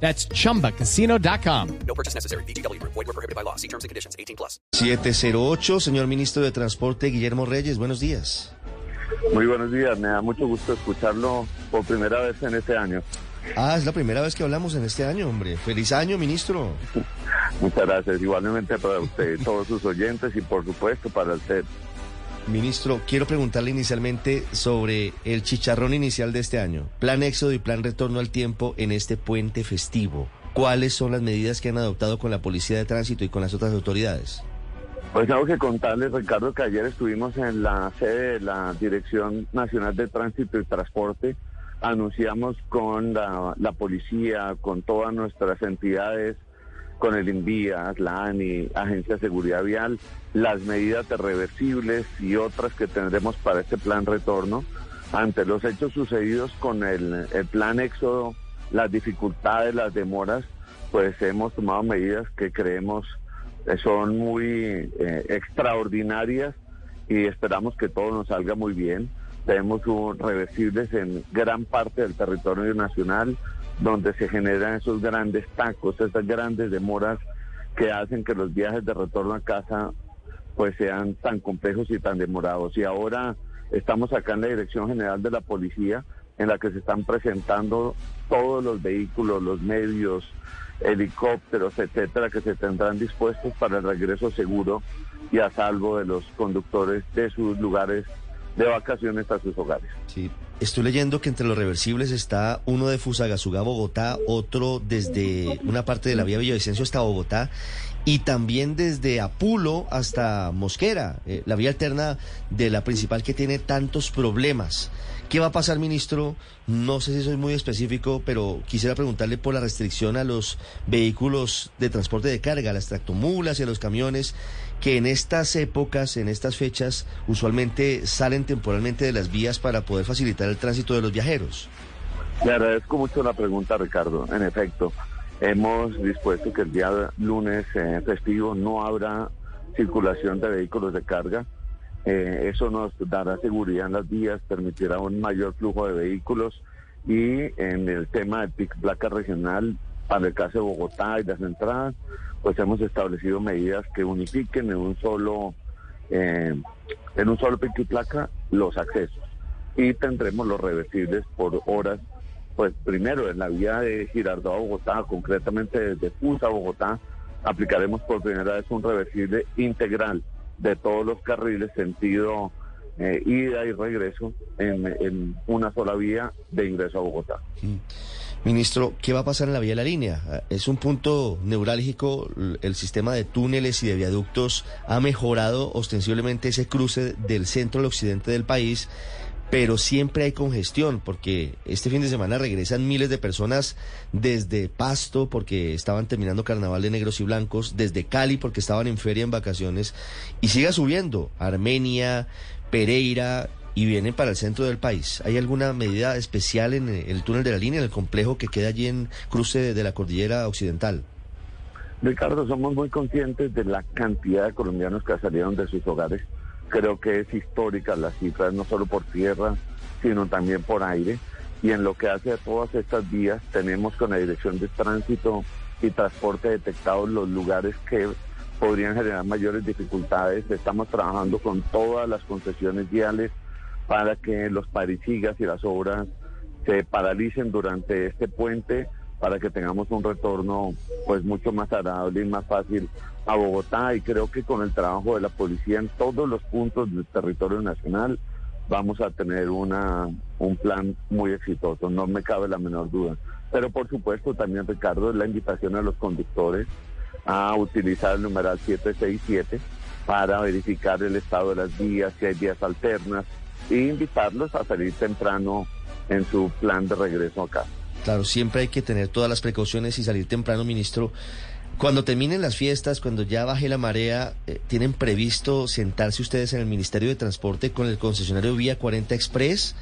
That's chumbacasino.com. No purchase necessary. BGW. Void were prohibited by law. See terms and conditions. 18 plus. 708, señor ministro de Transporte Guillermo Reyes, buenos días. Muy buenos días, me da mucho gusto escucharlo por primera vez en este año. Ah, es la primera vez que hablamos en este año, hombre. Feliz año, ministro. Muchas gracias, igualmente para usted, todos sus oyentes y por supuesto para usted. Ministro, quiero preguntarle inicialmente sobre el chicharrón inicial de este año. Plan éxodo y plan retorno al tiempo en este puente festivo. ¿Cuáles son las medidas que han adoptado con la Policía de Tránsito y con las otras autoridades? Pues tengo que contarles, Ricardo, que ayer estuvimos en la sede de la Dirección Nacional de Tránsito y Transporte. Anunciamos con la, la policía, con todas nuestras entidades, con el INVIAS, la ANI, Agencia de Seguridad Vial, las medidas de reversibles y otras que tendremos para este plan retorno. Ante los hechos sucedidos con el, plan éxodo, las dificultades, las demoras, pues hemos tomado medidas que creemos son muy eh, extraordinarias y esperamos que todo nos salga muy bien. Tenemos reversibles en gran parte del territorio nacional, donde se generan esos grandes tacos, esas grandes demoras que hacen que los viajes de retorno a casa pues sean tan complejos y tan demorados. Y ahora estamos acá en la Dirección General de la Policía, en la que se están presentando todos los vehículos, los medios, helicópteros, etcétera, que se tendrán dispuestos para el regreso seguro y a salvo de los conductores de sus lugares de vacaciones a sus hogares. Sí. Estoy leyendo que entre los reversibles está uno de Fusagasugá, Bogotá, otro desde una parte de la vía Villavicencio hasta Bogotá y también desde Apulo hasta Mosquera, eh, la vía alterna de la principal que tiene tantos problemas. ¿Qué va a pasar, ministro? No sé si soy muy específico, pero quisiera preguntarle por la restricción a los vehículos de transporte de carga, las tractomulas y a los camiones, que en estas épocas, en estas fechas, usualmente salen temporalmente de las vías para poder facilitar el tránsito de los viajeros. Le agradezco mucho la pregunta, Ricardo. En efecto, hemos dispuesto que el día lunes eh, festivo no habrá circulación de vehículos de carga. Eh, eso nos dará seguridad en las vías, permitirá un mayor flujo de vehículos y en el tema de placa regional, para el caso de Bogotá y las entradas, pues hemos establecido medidas que unifiquen en un solo, eh, en un solo y placa los accesos. Y tendremos los reversibles por horas, pues primero en la vía de Girardot a Bogotá, concretamente desde Fusa a Bogotá, aplicaremos por primera vez un reversible integral de todos los carriles sentido eh, ida y regreso en, en, una sola vía de ingreso a Bogotá. Ministro, ¿qué va a pasar en la vía de la línea? Es un punto neurálgico, el sistema de túneles y de viaductos ha mejorado ostensiblemente ese cruce del centro al occidente del país, pero siempre hay congestión porque este fin de semana regresan miles de personas desde Pasto porque estaban terminando carnaval de negros y blancos, desde Cali porque estaban en feria en vacaciones y siga subiendo Armenia, Pereira y vienen para el centro del país. ¿Hay alguna medida especial en el túnel de la línea, en el complejo que queda allí en cruce de la cordillera occidental? Ricardo, somos muy conscientes de la cantidad de colombianos que salieron de sus hogares. Creo que es histórica las cifras, no solo por tierra, sino también por aire. Y en lo que hace a todas estas vías, tenemos con la Dirección de Tránsito y Transporte detectados los lugares que podrían generar mayores dificultades. Estamos trabajando con todas las concesiones viales para que los parisigas y las obras se paralicen durante este puente para que tengamos un retorno pues mucho más agradable y más fácil a Bogotá y creo que con el trabajo de la policía en todos los puntos del territorio nacional vamos a tener una un plan muy exitoso, no me cabe la menor duda. Pero por supuesto también Ricardo la invitación a los conductores a utilizar el numeral 767 para verificar el estado de las vías, si hay vías alternas, e invitarlos a salir temprano en su plan de regreso acá. Claro, siempre hay que tener todas las precauciones y salir temprano, ministro. Cuando terminen las fiestas, cuando ya baje la marea, eh, ¿tienen previsto sentarse ustedes en el Ministerio de Transporte con el concesionario Vía 40 Express?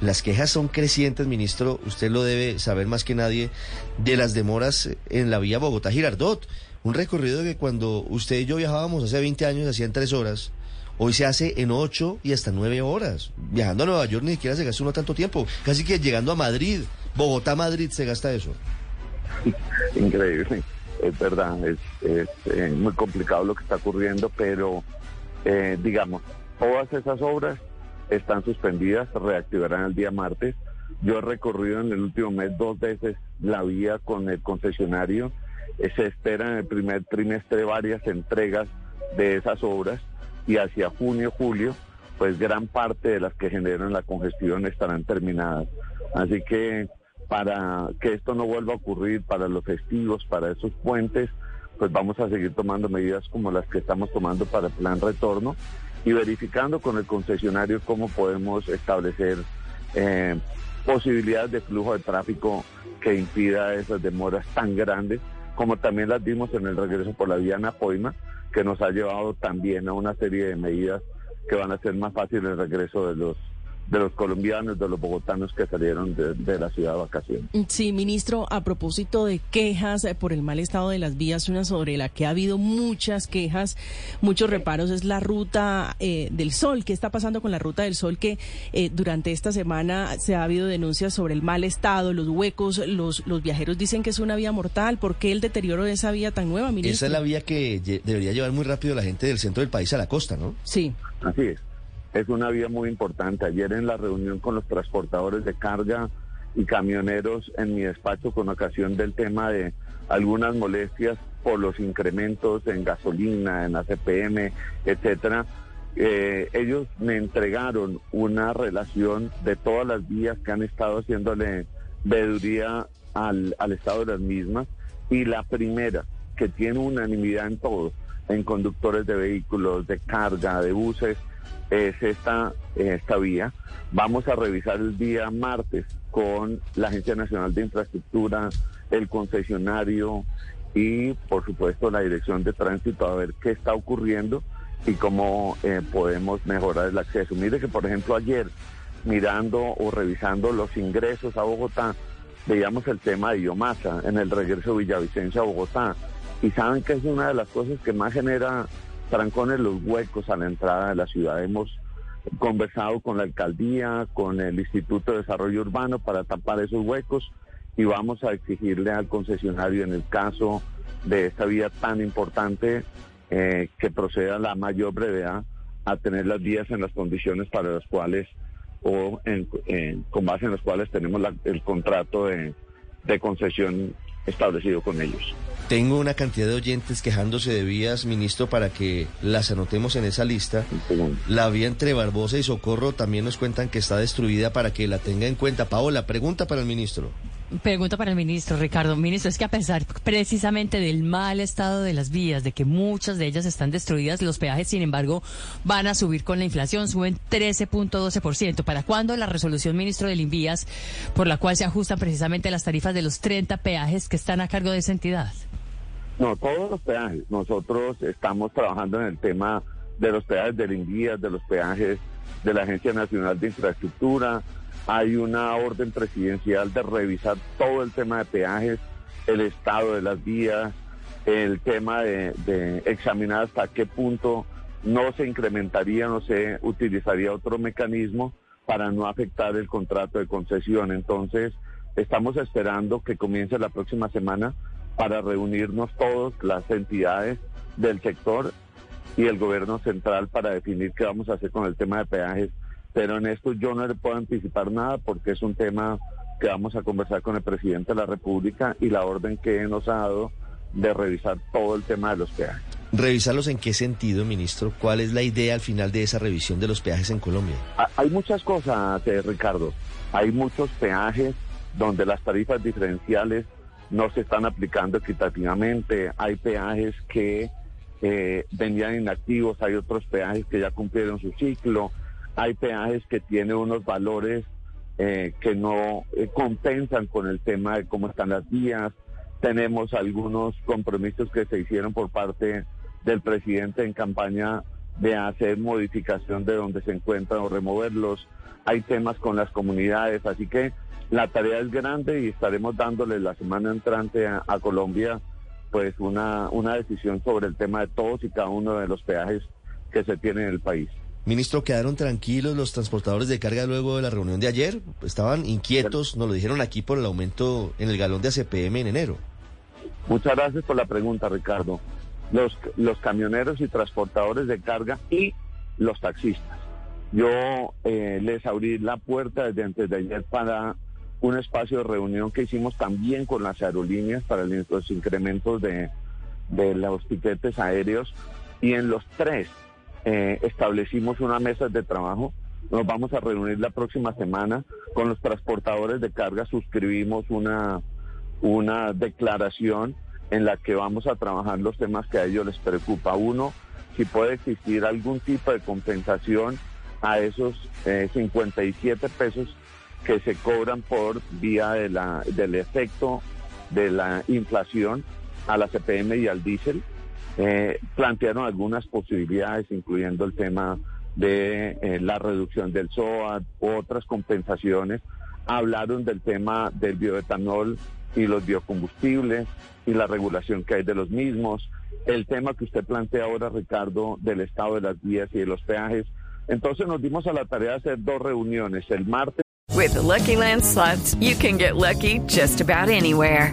Las quejas son crecientes, ministro. Usted lo debe saber más que nadie de las demoras en la vía Bogotá-Girardot. Un recorrido que cuando usted y yo viajábamos hace 20 años hacían tres horas. Hoy se hace en ocho y hasta nueve horas. Viajando a Nueva York ni siquiera se gasta uno tanto tiempo. Casi que llegando a Madrid, Bogotá-Madrid se gasta eso. Increíble, es verdad, es, eh, muy complicado lo que está ocurriendo, pero eh, digamos, todas esas obras están suspendidas, se reactivarán el día martes. Yo he recorrido en el último mes dos veces la vía con el concesionario. Eh, se espera en el primer trimestre varias entregas de esas obras y hacia junio, julio, pues gran parte de las que generan la congestión estarán terminadas. Así que para que esto no vuelva a ocurrir para los festivos, para esos puentes, pues vamos a seguir tomando medidas como las que estamos tomando para el plan retorno y verificando con el concesionario cómo podemos establecer eh, posibilidades de flujo de tráfico que impida esas demoras tan grandes, como también las vimos en el regreso por la vía Napoima, que nos ha llevado también a una serie de medidas que van a hacer más fácil el regreso de los de los colombianos, de los bogotanos que salieron de, la ciudad de vacaciones. Sí, ministro, a propósito de quejas eh, por el mal estado de las vías, una sobre la que ha habido muchas quejas, muchos reparos, es la ruta eh, del Sol. ¿Qué está pasando con la ruta del Sol? Que eh, durante esta semana se ha habido denuncias sobre el mal estado, los huecos, los, los viajeros dicen que es una vía mortal. ¿Por qué el deterioro de esa vía tan nueva, ministro? Esa es la vía que debería llevar muy rápido la gente del centro del país a la costa, ¿no? Sí. Así es es una vía muy importante. Ayer en la reunión con los transportadores de carga y camioneros en mi despacho con ocasión del tema de algunas molestias por los incrementos en gasolina, en ACPM, etcétera, eh, ellos me entregaron una relación de todas las vías que han estado haciéndole veeduría al, al estado de las mismas y la primera que tiene unanimidad en todo, en conductores de vehículos, de carga, de buses, es esta, esta vía. Vamos a revisar el día martes con la Agencia Nacional de Infraestructura, el concesionario y, por supuesto, la Dirección de Tránsito a ver qué está ocurriendo y cómo eh, podemos mejorar el acceso. Mire que, por ejemplo, ayer, mirando o revisando los ingresos a Bogotá, veíamos el tema de biomasa en el regreso de Villavicencio a Bogotá. Y saben que es una de las cosas que más genera trancones los huecos a la entrada de la ciudad. Hemos conversado con la alcaldía, con el Instituto de Desarrollo Urbano para tapar esos huecos y vamos a exigirle al concesionario en el caso de esta vía tan importante eh, que proceda a la mayor brevedad a tener las vías en las condiciones para las cuales o con base en las cuales tenemos el contrato de concesión establecido con ellos. Tengo una cantidad de oyentes quejándose de vías, ministro, para que las anotemos en esa lista. La vía entre Barbosa y Socorro también nos cuentan que está destruida para que la tenga en cuenta. Paola, pregunta para el ministro. Pregunta para el ministro, Ricardo. Ministro, es que a pesar precisamente del mal estado de las vías, de que muchas de ellas están destruidas, los peajes, sin embargo, van a subir con la inflación, suben 13.12%. ¿Para cuándo la resolución, ministro del Invías, por la cual se ajustan precisamente las tarifas de los 30 peajes que están a cargo de esa entidad? No, todos los peajes. Nosotros estamos trabajando en el tema de los peajes del Invías, de los peajes de la Agencia Nacional de Infraestructura, hay una orden presidencial de revisar todo el tema de peajes, el estado de las vías, el tema de, examinar hasta qué punto no se incrementaría, no se utilizaría otro mecanismo para no afectar el contrato de concesión. Entonces, estamos esperando que comience la próxima semana para reunirnos todos las entidades del sector y el gobierno central para definir qué vamos a hacer con el tema de peajes pero en esto yo no le puedo anticipar nada porque es un tema que vamos a conversar con el presidente de la República y la orden que nos ha dado de revisar todo el tema de los peajes. ¿Revisarlos en qué sentido, ministro? ¿Cuál es la idea al final de esa revisión de los peajes en Colombia? Hay muchas cosas, eh, Ricardo. Hay muchos peajes donde las tarifas diferenciales no se están aplicando equitativamente. Hay peajes que eh, venían inactivos, hay otros peajes que ya cumplieron su ciclo hay peajes que tienen unos valores eh, que no eh, compensan con el tema de cómo están las vías. tenemos algunos compromisos que se hicieron por parte del presidente en campaña de hacer modificación de donde se encuentran o removerlos. Hay temas con las comunidades, así que la tarea es grande y estaremos dándole la semana entrante a, a Colombia pues una, una decisión sobre el tema de todos y cada uno de los peajes que se tienen en el país. Ministro, ¿quedaron tranquilos los transportadores de carga luego de la reunión de ayer? Estaban inquietos, nos lo dijeron aquí por el aumento en el galón de ACPM en enero. Muchas gracias por la pregunta, Ricardo. Los, los camioneros y transportadores de carga y los taxistas. Yo eh, les abrí la puerta desde antes de ayer para un espacio de reunión que hicimos también con las aerolíneas para los incrementos de, de los tiquetes aéreos y en los tres eh, establecimos una mesa de trabajo. Nos vamos a reunir la próxima semana con los transportadores de carga. Suscribimos una, una declaración en la que vamos a trabajar los temas que a ellos les preocupa. Uno, si puede existir algún tipo de compensación a esos eh, 57 pesos que se cobran por vía de la, del efecto de la inflación a la CPM y al diésel. Eh, plantearon algunas posibilidades, incluyendo el tema de eh, la reducción del SOAT, otras compensaciones. Hablaron del tema del bioetanol y los biocombustibles y la regulación que hay de los mismos. El tema que usted plantea ahora, Ricardo, del estado de las vías y de los peajes. Entonces nos dimos a la tarea de hacer dos reuniones. El martes. With the Lucky Land you can get lucky just about anywhere.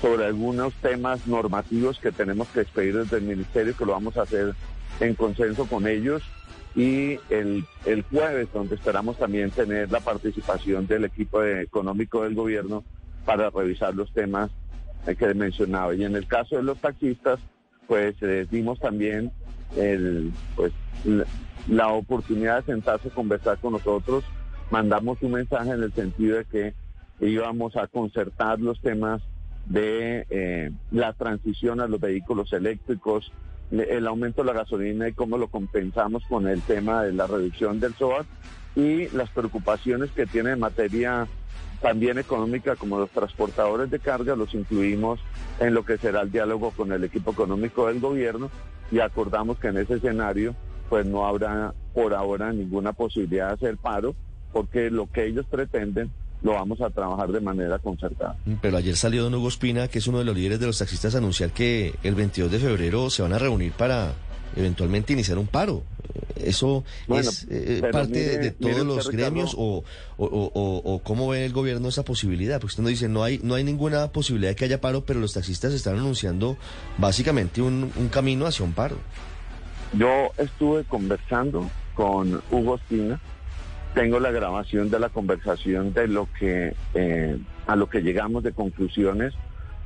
sobre algunos temas normativos que tenemos que expedir desde el ministerio, que lo vamos a hacer en consenso con ellos. Y el, el jueves, donde esperamos también tener la participación del equipo económico del gobierno para revisar los temas que mencionaba. Y en el caso de los taxistas, pues eh, dimos también el, pues, la, la oportunidad de sentarse a conversar con nosotros. Mandamos un mensaje en el sentido de que íbamos a concertar los temas de eh, la transición a los vehículos eléctricos, el aumento de la gasolina y cómo lo compensamos con el tema de la reducción del SOAT y las preocupaciones que tiene en materia también económica como los transportadores de carga, los incluimos en lo que será el diálogo con el equipo económico del gobierno y acordamos que en ese escenario pues no habrá por ahora ninguna posibilidad de hacer paro porque lo que ellos pretenden lo vamos a trabajar de manera concertada. Pero ayer salió don Hugo Espina, que es uno de los líderes de los taxistas, a anunciar que el 22 de febrero se van a reunir para eventualmente iniciar un paro. Eh, ¿Eso Bueno, es eh, pero parte mire- de, todos los Ricardo. gremios o, o, o- o- o cómo ve el gobierno esa posibilidad? Porque usted nos dice, no hay, no hay ninguna posibilidad de que haya paro, pero los taxistas están anunciando básicamente un, un camino hacia un paro. Yo estuve conversando con Hugo Espina, tengo la grabación de la conversación de lo que eh, a lo que llegamos de conclusiones.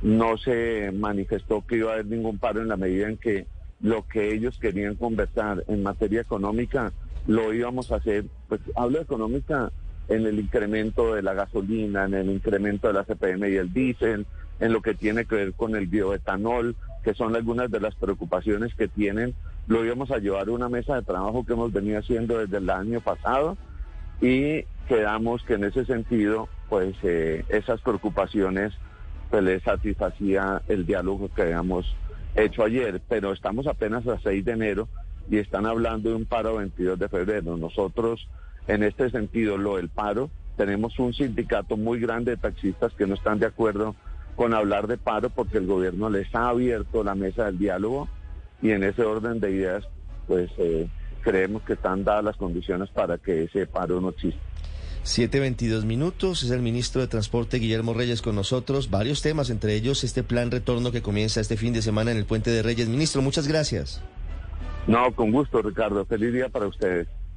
No se manifestó que iba a haber ningún paro en la medida en que lo que ellos querían conversar en materia económica lo íbamos a hacer. Pues hablo de económica en el incremento de la gasolina, en el incremento de la CPM y el diésel, en lo que tiene que ver con el bioetanol, que son algunas de las preocupaciones que tienen. Lo íbamos a llevar a una mesa de trabajo que hemos venido haciendo desde el año pasado y quedamos que en ese sentido, pues eh, esas preocupaciones pues les satisfacía el diálogo que habíamos hecho ayer, pero estamos apenas a 6 de enero y están hablando de un paro 22 de febrero. Nosotros, en este sentido, lo del paro, tenemos un sindicato muy grande de taxistas que no están de acuerdo con hablar de paro porque el gobierno les ha abierto la mesa del diálogo y en ese orden de ideas, pues eh, creemos que están dadas las condiciones para que ese paro no exista. 7.22 minutos, es el ministro de Transporte Guillermo Reyes con nosotros. Varios temas, entre ellos este plan retorno que comienza este fin de semana en el Puente de Reyes. Ministro, muchas gracias. No, con gusto, Ricardo. Feliz día para ustedes.